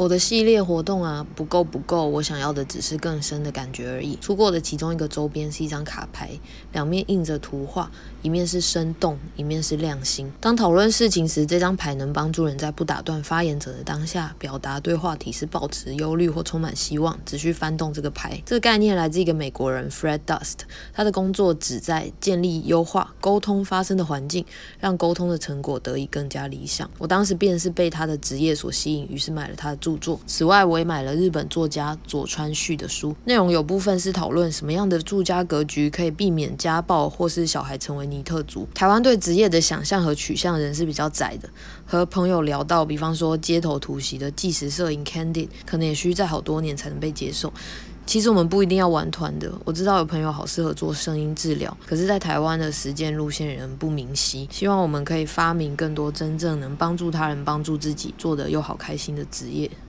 我的系列活动啊，不够不够，我想要的只是更深的感觉而已。出过的其中一个周边是一张卡牌，两面印着图画，一面是生动，一面是亮心。当讨论事情时，这张牌能帮助人在不打断发言者的当下，表达对话题是保持忧虑或充满希望，只需翻动这个牌。这个概念来自一个美国人 Fred Dust，他的工作旨在建立优化沟通发生的环境，让沟通的成果得以更加理想。我当时便是被他的职业所吸引，于是买了他的著著作。此外，我也买了日本作家佐川旭的书，内容有部分是讨论什么样的住家格局可以避免家暴或是小孩成为尼特族。台湾对职业的想象和取向人是比较窄的。和朋友聊到，比方说街头突袭的纪实摄影 Candid，可能也需在好多年才能被接受。其实我们不一定要玩团的。我知道有朋友好适合做声音治疗，可是，在台湾的实践路线仍不明晰。希望我们可以发明更多真正能帮助他人、帮助自己、做的又好开心的职业。